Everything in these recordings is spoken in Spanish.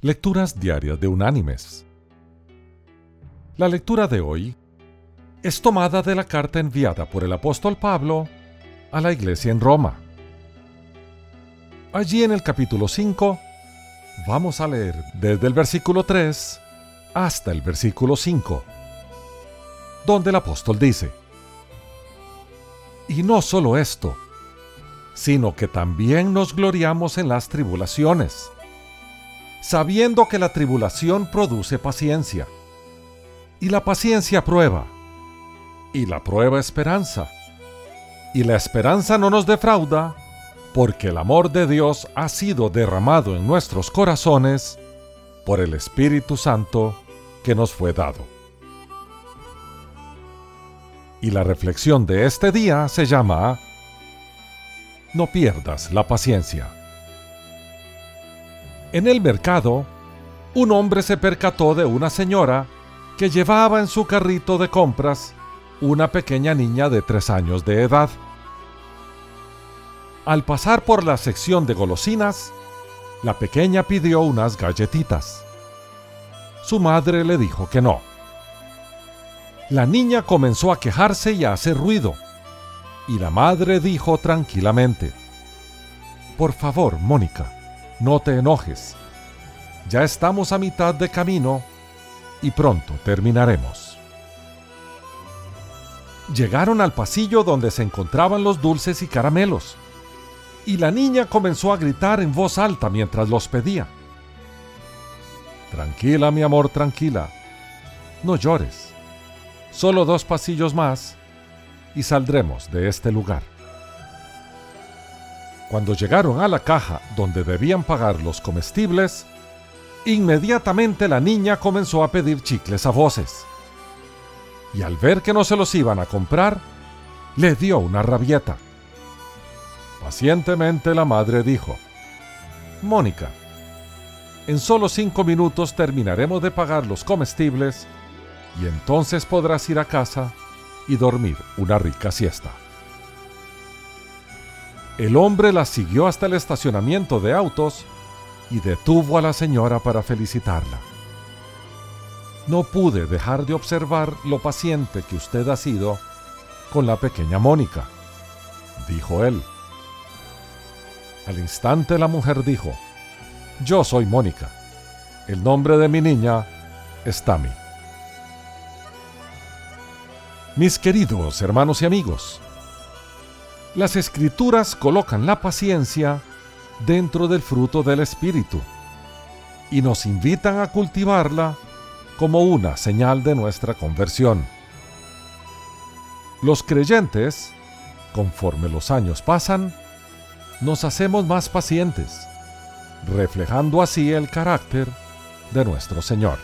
Lecturas Diarias de Unánimes. La lectura de hoy es tomada de la carta enviada por el apóstol Pablo a la iglesia en Roma. Allí en el capítulo 5 vamos a leer desde el versículo 3 hasta el versículo 5, donde el apóstol dice, Y no solo esto, sino que también nos gloriamos en las tribulaciones sabiendo que la tribulación produce paciencia, y la paciencia prueba, y la prueba esperanza, y la esperanza no nos defrauda, porque el amor de Dios ha sido derramado en nuestros corazones por el Espíritu Santo que nos fue dado. Y la reflexión de este día se llama No pierdas la paciencia. En el mercado, un hombre se percató de una señora que llevaba en su carrito de compras una pequeña niña de tres años de edad. Al pasar por la sección de golosinas, la pequeña pidió unas galletitas. Su madre le dijo que no. La niña comenzó a quejarse y a hacer ruido, y la madre dijo tranquilamente, Por favor, Mónica, no te enojes. Ya estamos a mitad de camino y pronto terminaremos. Llegaron al pasillo donde se encontraban los dulces y caramelos, y la niña comenzó a gritar en voz alta mientras los pedía. Tranquila, mi amor, tranquila. No llores. Solo dos pasillos más y saldremos de este lugar. Cuando llegaron a la caja donde debían pagar los comestibles, inmediatamente la niña comenzó a pedir chicles a voces. Y al ver que no se los iban a comprar, le dio una rabieta. Pacientemente la madre dijo, Mónica, en solo cinco minutos terminaremos de pagar los comestibles y entonces podrás ir a casa y dormir una rica siesta. El hombre la siguió hasta el estacionamiento de autos y detuvo a la señora para felicitarla. No pude dejar de observar lo paciente que usted ha sido con la pequeña Mónica, dijo él. Al instante la mujer dijo, Yo soy Mónica. El nombre de mi niña es Tami. Mis queridos hermanos y amigos, las escrituras colocan la paciencia dentro del fruto del Espíritu y nos invitan a cultivarla como una señal de nuestra conversión. Los creyentes, conforme los años pasan, nos hacemos más pacientes, reflejando así el carácter de nuestro Señor.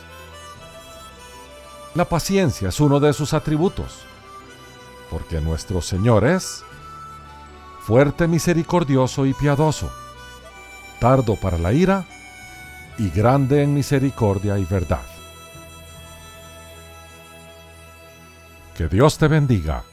La paciencia es uno de sus atributos, porque nuestro Señor es fuerte, misericordioso y piadoso, tardo para la ira y grande en misericordia y verdad. Que Dios te bendiga